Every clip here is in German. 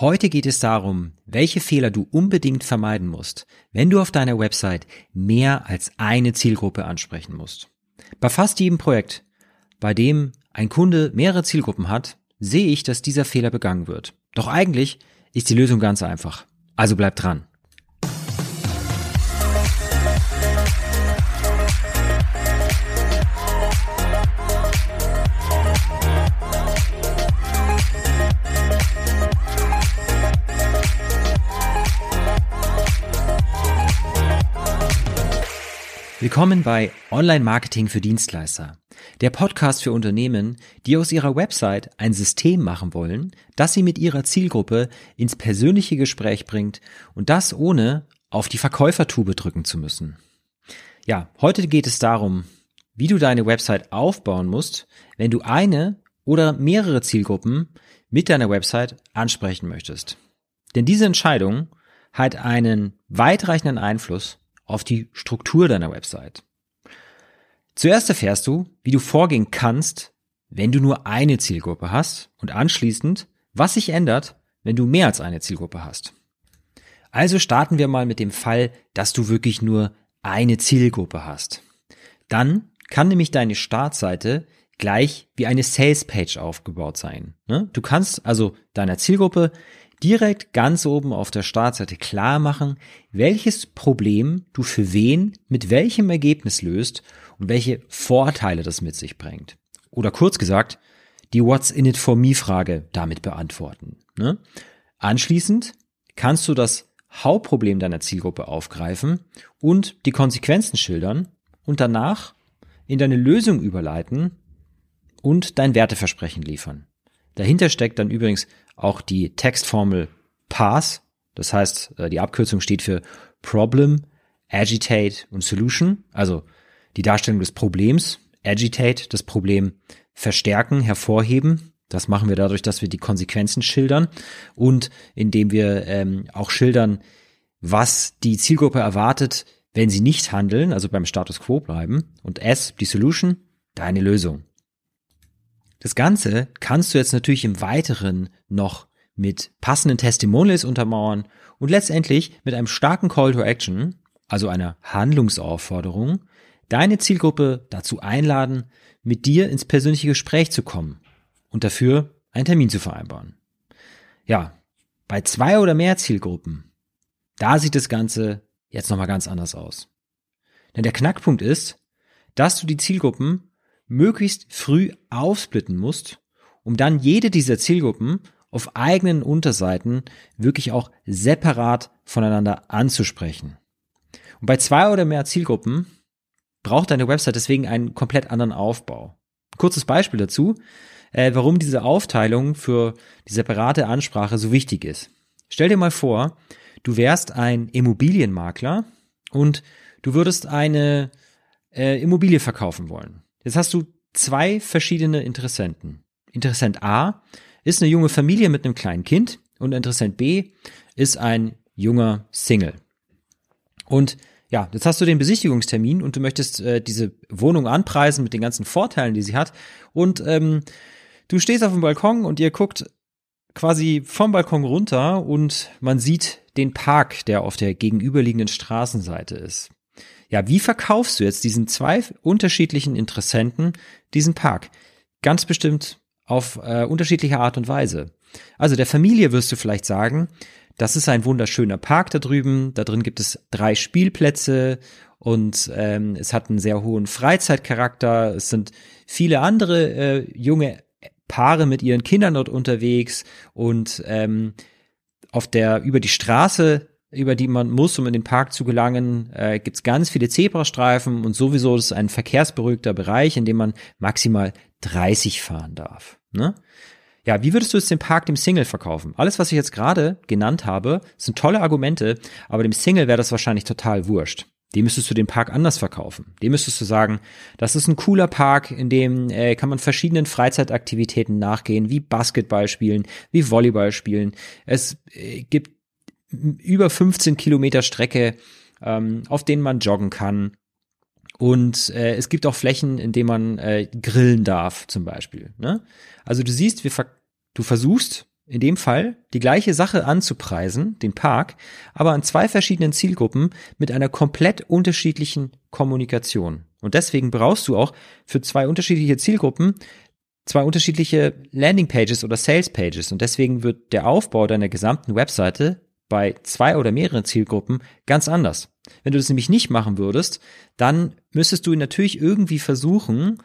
Heute geht es darum, welche Fehler du unbedingt vermeiden musst, wenn du auf deiner Website mehr als eine Zielgruppe ansprechen musst. Bei fast jedem Projekt, bei dem ein Kunde mehrere Zielgruppen hat, sehe ich, dass dieser Fehler begangen wird. Doch eigentlich ist die Lösung ganz einfach. Also bleib dran. Willkommen bei Online Marketing für Dienstleister, der Podcast für Unternehmen, die aus ihrer Website ein System machen wollen, das sie mit ihrer Zielgruppe ins persönliche Gespräch bringt und das ohne auf die Verkäufertube drücken zu müssen. Ja, heute geht es darum, wie du deine Website aufbauen musst, wenn du eine oder mehrere Zielgruppen mit deiner Website ansprechen möchtest. Denn diese Entscheidung hat einen weitreichenden Einfluss auf die Struktur deiner Website. Zuerst erfährst du, wie du vorgehen kannst, wenn du nur eine Zielgruppe hast und anschließend, was sich ändert, wenn du mehr als eine Zielgruppe hast. Also starten wir mal mit dem Fall, dass du wirklich nur eine Zielgruppe hast. Dann kann nämlich deine Startseite gleich wie eine Sales Page aufgebaut sein. Ne? Du kannst also deiner Zielgruppe direkt ganz oben auf der Startseite klar machen, welches Problem du für wen mit welchem Ergebnis löst und welche Vorteile das mit sich bringt. Oder kurz gesagt, die What's in it for me Frage damit beantworten. Ne? Anschließend kannst du das Hauptproblem deiner Zielgruppe aufgreifen und die Konsequenzen schildern und danach in deine Lösung überleiten und dein Werteversprechen liefern. Dahinter steckt dann übrigens auch die Textformel PASS. Das heißt, äh, die Abkürzung steht für Problem, Agitate und Solution. Also die Darstellung des Problems, Agitate, das Problem verstärken, hervorheben. Das machen wir dadurch, dass wir die Konsequenzen schildern und indem wir ähm, auch schildern, was die Zielgruppe erwartet, wenn sie nicht handeln, also beim Status quo bleiben. Und S, die Solution, deine Lösung. Das Ganze kannst du jetzt natürlich im Weiteren noch mit passenden Testimonials untermauern und letztendlich mit einem starken Call to Action, also einer Handlungsaufforderung, deine Zielgruppe dazu einladen, mit dir ins persönliche Gespräch zu kommen und dafür einen Termin zu vereinbaren. Ja, bei zwei oder mehr Zielgruppen, da sieht das Ganze jetzt nochmal ganz anders aus. Denn der Knackpunkt ist, dass du die Zielgruppen möglichst früh aufsplitten musst, um dann jede dieser Zielgruppen auf eigenen Unterseiten wirklich auch separat voneinander anzusprechen. Und bei zwei oder mehr Zielgruppen braucht deine Website deswegen einen komplett anderen Aufbau. Kurzes Beispiel dazu, äh, warum diese Aufteilung für die separate Ansprache so wichtig ist. Stell dir mal vor, du wärst ein Immobilienmakler und du würdest eine äh, Immobilie verkaufen wollen. Jetzt hast du zwei verschiedene Interessenten. Interessent A ist eine junge Familie mit einem kleinen Kind und Interessent B ist ein junger Single. Und ja, jetzt hast du den Besichtigungstermin und du möchtest äh, diese Wohnung anpreisen mit den ganzen Vorteilen, die sie hat. Und ähm, du stehst auf dem Balkon und ihr guckt quasi vom Balkon runter und man sieht den Park, der auf der gegenüberliegenden Straßenseite ist ja, wie verkaufst du jetzt diesen zwei unterschiedlichen Interessenten diesen Park? Ganz bestimmt auf äh, unterschiedliche Art und Weise. Also der Familie wirst du vielleicht sagen, das ist ein wunderschöner Park da drüben, da drin gibt es drei Spielplätze und ähm, es hat einen sehr hohen Freizeitcharakter, es sind viele andere äh, junge Paare mit ihren Kindern dort unterwegs und ähm, auf der über die Straße über die man muss, um in den Park zu gelangen, äh, gibt es ganz viele Zebrastreifen und sowieso ist es ein verkehrsberuhigter Bereich, in dem man maximal 30 fahren darf. Ne? Ja, wie würdest du jetzt den Park dem Single verkaufen? Alles, was ich jetzt gerade genannt habe, sind tolle Argumente, aber dem Single wäre das wahrscheinlich total wurscht. Dem müsstest du den Park anders verkaufen. Dem müsstest du sagen, das ist ein cooler Park, in dem äh, kann man verschiedenen Freizeitaktivitäten nachgehen, wie Basketball spielen, wie Volleyball spielen. Es äh, gibt über 15 Kilometer Strecke, ähm, auf denen man joggen kann. Und äh, es gibt auch Flächen, in denen man äh, grillen darf, zum Beispiel. Ne? Also du siehst, wir ver du versuchst in dem Fall die gleiche Sache anzupreisen, den Park, aber an zwei verschiedenen Zielgruppen mit einer komplett unterschiedlichen Kommunikation. Und deswegen brauchst du auch für zwei unterschiedliche Zielgruppen zwei unterschiedliche Landingpages oder Salespages. Und deswegen wird der Aufbau deiner gesamten Webseite bei zwei oder mehreren Zielgruppen ganz anders. Wenn du das nämlich nicht machen würdest, dann müsstest du natürlich irgendwie versuchen,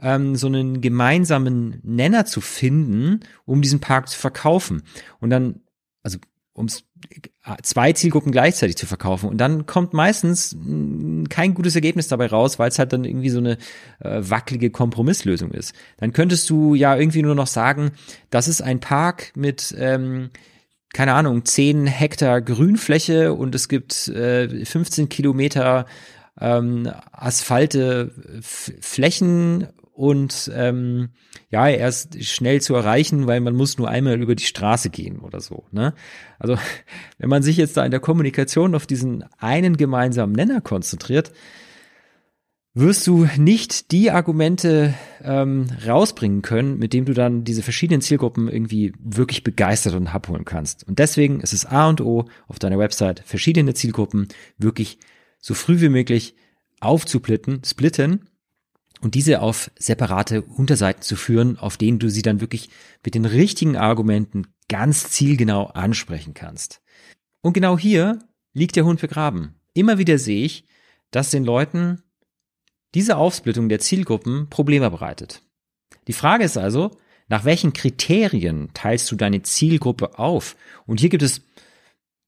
ähm, so einen gemeinsamen Nenner zu finden, um diesen Park zu verkaufen. Und dann, also um zwei Zielgruppen gleichzeitig zu verkaufen. Und dann kommt meistens mm, kein gutes Ergebnis dabei raus, weil es halt dann irgendwie so eine äh, wackelige Kompromisslösung ist. Dann könntest du ja irgendwie nur noch sagen, das ist ein Park mit ähm, keine Ahnung, 10 Hektar Grünfläche und es gibt äh, 15 Kilometer ähm, Asphalte Flächen und ähm, ja, er ist schnell zu erreichen, weil man muss nur einmal über die Straße gehen oder so. Ne? Also wenn man sich jetzt da in der Kommunikation auf diesen einen gemeinsamen Nenner konzentriert, wirst du nicht die Argumente ähm, rausbringen können, mit dem du dann diese verschiedenen Zielgruppen irgendwie wirklich begeistert und abholen kannst. Und deswegen ist es A und O auf deiner Website verschiedene Zielgruppen wirklich so früh wie möglich aufzuplitten, splitten und diese auf separate Unterseiten zu führen, auf denen du sie dann wirklich mit den richtigen Argumenten ganz zielgenau ansprechen kannst. Und genau hier liegt der Hund begraben. Immer wieder sehe ich, dass den Leuten diese Aufsplittung der Zielgruppen Probleme bereitet. Die Frage ist also, nach welchen Kriterien teilst du deine Zielgruppe auf? Und hier gibt es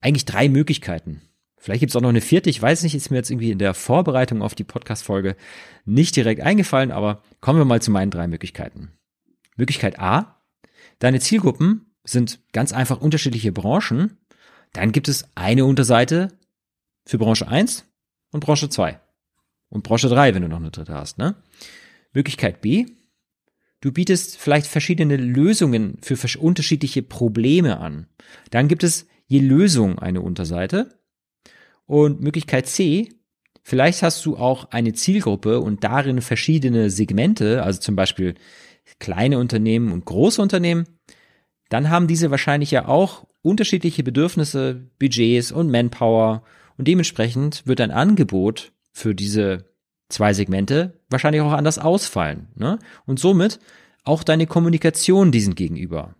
eigentlich drei Möglichkeiten. Vielleicht gibt es auch noch eine vierte, ich weiß nicht, ist mir jetzt irgendwie in der Vorbereitung auf die Podcast-Folge nicht direkt eingefallen, aber kommen wir mal zu meinen drei Möglichkeiten. Möglichkeit A, deine Zielgruppen sind ganz einfach unterschiedliche Branchen. Dann gibt es eine Unterseite für Branche 1 und Branche 2. Und Branche 3, wenn du noch eine dritte hast. Ne? Möglichkeit B, du bietest vielleicht verschiedene Lösungen für unterschiedliche Probleme an. Dann gibt es je Lösung eine Unterseite und Möglichkeit C, vielleicht hast du auch eine Zielgruppe und darin verschiedene Segmente, also zum Beispiel kleine Unternehmen und große Unternehmen. Dann haben diese wahrscheinlich ja auch unterschiedliche Bedürfnisse, Budgets und Manpower und dementsprechend wird ein Angebot für diese zwei Segmente wahrscheinlich auch anders ausfallen. Ne? Und somit auch deine Kommunikation diesen gegenüber.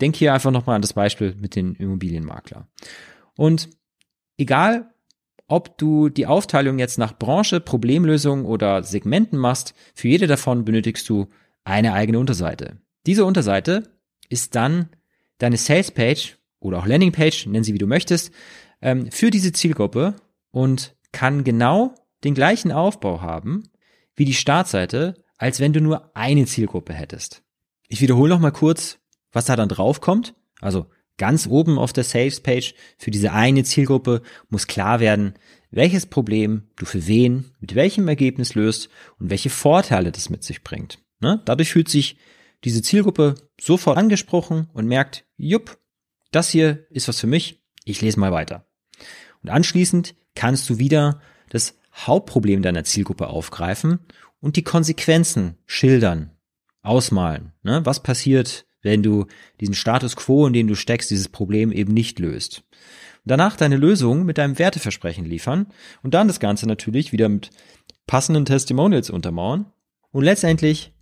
Denk hier einfach nochmal an das Beispiel mit den Immobilienmakler. Und egal, ob du die Aufteilung jetzt nach Branche, Problemlösung oder Segmenten machst, für jede davon benötigst du eine eigene Unterseite. Diese Unterseite ist dann deine Salespage oder auch Landingpage, nenn sie wie du möchtest, ähm, für diese Zielgruppe und kann genau den gleichen Aufbau haben wie die Startseite, als wenn du nur eine Zielgruppe hättest. Ich wiederhole noch mal kurz, was da dann draufkommt. Also Ganz oben auf der Saves Page für diese eine Zielgruppe muss klar werden, welches Problem du für wen, mit welchem Ergebnis löst und welche Vorteile das mit sich bringt. Ne? Dadurch fühlt sich diese Zielgruppe sofort angesprochen und merkt, jupp, das hier ist was für mich, ich lese mal weiter. Und anschließend kannst du wieder das Hauptproblem deiner Zielgruppe aufgreifen und die Konsequenzen schildern, ausmalen. Ne? Was passiert, wenn du diesen Status quo, in den du steckst, dieses Problem eben nicht löst. danach deine Lösung mit deinem Werteversprechen liefern und dann das Ganze natürlich wieder mit passenden Testimonials untermauern und letztendlich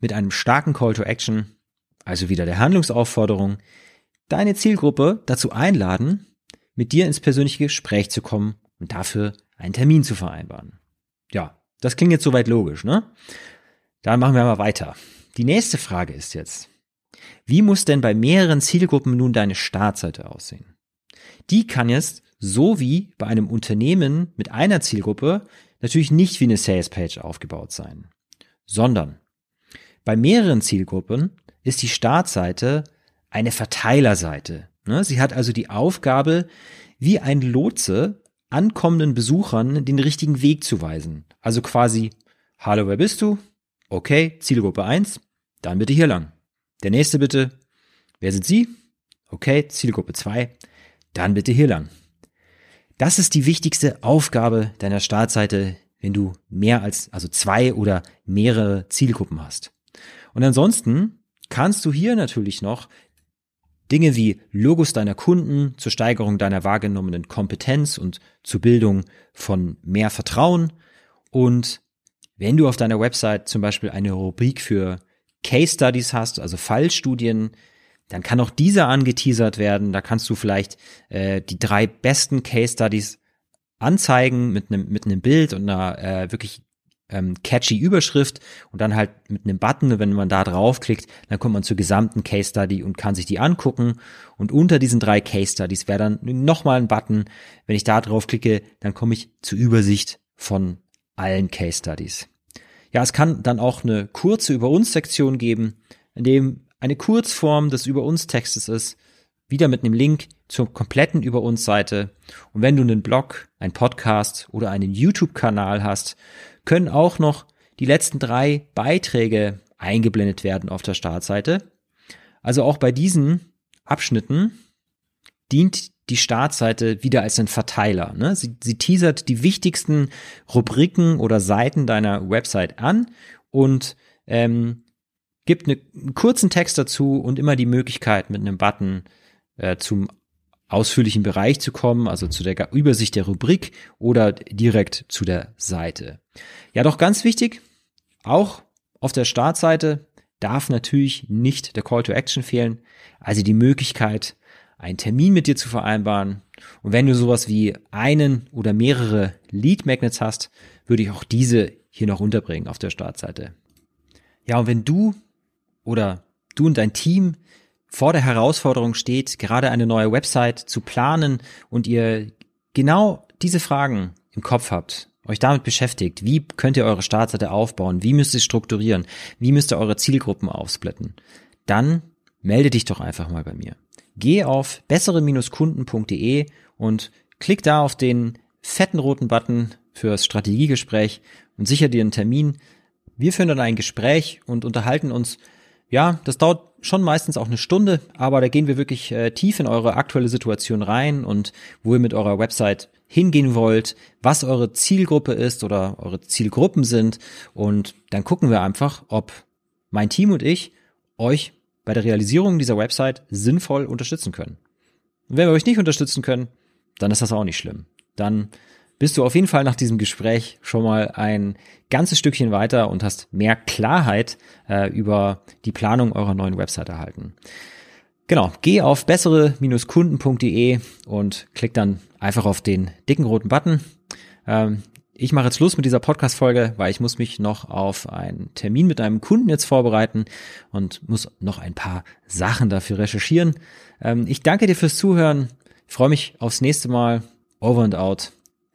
mit einem starken Call to Action, also wieder der Handlungsaufforderung, deine Zielgruppe dazu einladen, mit dir ins persönliche Gespräch zu kommen und dafür einen Termin zu vereinbaren. Ja, das klingt jetzt soweit logisch, ne? Dann machen wir mal weiter. Die nächste Frage ist jetzt, wie muss denn bei mehreren Zielgruppen nun deine Startseite aussehen? Die kann jetzt, so wie bei einem Unternehmen mit einer Zielgruppe, natürlich nicht wie eine Salespage aufgebaut sein, sondern bei mehreren Zielgruppen ist die Startseite eine Verteilerseite. Ne? Sie hat also die Aufgabe, wie ein Lotse ankommenden Besuchern den richtigen Weg zu weisen. Also quasi, hallo, wer bist du? Okay, Zielgruppe 1, dann bitte hier lang. Der nächste bitte. Wer sind Sie? Okay, Zielgruppe 2. Dann bitte hier lang. Das ist die wichtigste Aufgabe deiner Startseite, wenn du mehr als, also zwei oder mehrere Zielgruppen hast. Und ansonsten kannst du hier natürlich noch Dinge wie Logos deiner Kunden zur Steigerung deiner wahrgenommenen Kompetenz und zur Bildung von mehr Vertrauen. Und wenn du auf deiner Website zum Beispiel eine Rubrik für Case Studies hast, also Fallstudien, dann kann auch dieser angeteasert werden. Da kannst du vielleicht äh, die drei besten Case Studies anzeigen mit einem mit einem Bild und einer äh, wirklich ähm, catchy Überschrift und dann halt mit einem Button, wenn man da draufklickt, dann kommt man zur gesamten Case Study und kann sich die angucken. Und unter diesen drei Case Studies wäre dann nochmal ein Button. Wenn ich da draufklicke, dann komme ich zur Übersicht von allen Case Studies. Ja, es kann dann auch eine kurze Über uns Sektion geben, in dem eine Kurzform des Über uns Textes ist, wieder mit einem Link zur kompletten Über uns Seite. Und wenn du einen Blog, einen Podcast oder einen YouTube-Kanal hast, können auch noch die letzten drei Beiträge eingeblendet werden auf der Startseite. Also auch bei diesen Abschnitten dient die Startseite wieder als ein Verteiler. Ne? Sie, sie teasert die wichtigsten Rubriken oder Seiten deiner Website an und ähm, gibt eine, einen kurzen Text dazu und immer die Möglichkeit, mit einem Button äh, zum ausführlichen Bereich zu kommen, also zu der Übersicht der Rubrik oder direkt zu der Seite. Ja, doch ganz wichtig, auch auf der Startseite darf natürlich nicht der Call to Action fehlen, also die Möglichkeit, einen Termin mit dir zu vereinbaren. Und wenn du sowas wie einen oder mehrere Lead Magnets hast, würde ich auch diese hier noch unterbringen auf der Startseite. Ja, und wenn du oder du und dein Team vor der Herausforderung steht, gerade eine neue Website zu planen und ihr genau diese Fragen im Kopf habt, euch damit beschäftigt, wie könnt ihr eure Startseite aufbauen, wie müsst ihr strukturieren, wie müsst ihr eure Zielgruppen aufsplitten, dann melde dich doch einfach mal bei mir. Geh auf bessere-kunden.de und klick da auf den fetten roten Button fürs Strategiegespräch und sicher dir einen Termin. Wir führen dann ein Gespräch und unterhalten uns ja, das dauert schon meistens auch eine Stunde, aber da gehen wir wirklich äh, tief in eure aktuelle Situation rein und wo ihr mit eurer Website hingehen wollt, was eure Zielgruppe ist oder eure Zielgruppen sind und dann gucken wir einfach, ob mein Team und ich euch bei der Realisierung dieser Website sinnvoll unterstützen können. Und wenn wir euch nicht unterstützen können, dann ist das auch nicht schlimm. Dann bist du auf jeden Fall nach diesem Gespräch schon mal ein ganzes Stückchen weiter und hast mehr Klarheit äh, über die Planung eurer neuen Website erhalten. Genau, geh auf bessere-kunden.de und klick dann einfach auf den dicken roten Button. Ähm, ich mache jetzt Schluss mit dieser Podcast-Folge, weil ich muss mich noch auf einen Termin mit einem Kunden jetzt vorbereiten und muss noch ein paar Sachen dafür recherchieren. Ähm, ich danke dir fürs Zuhören. Freue mich aufs nächste Mal. Over and out.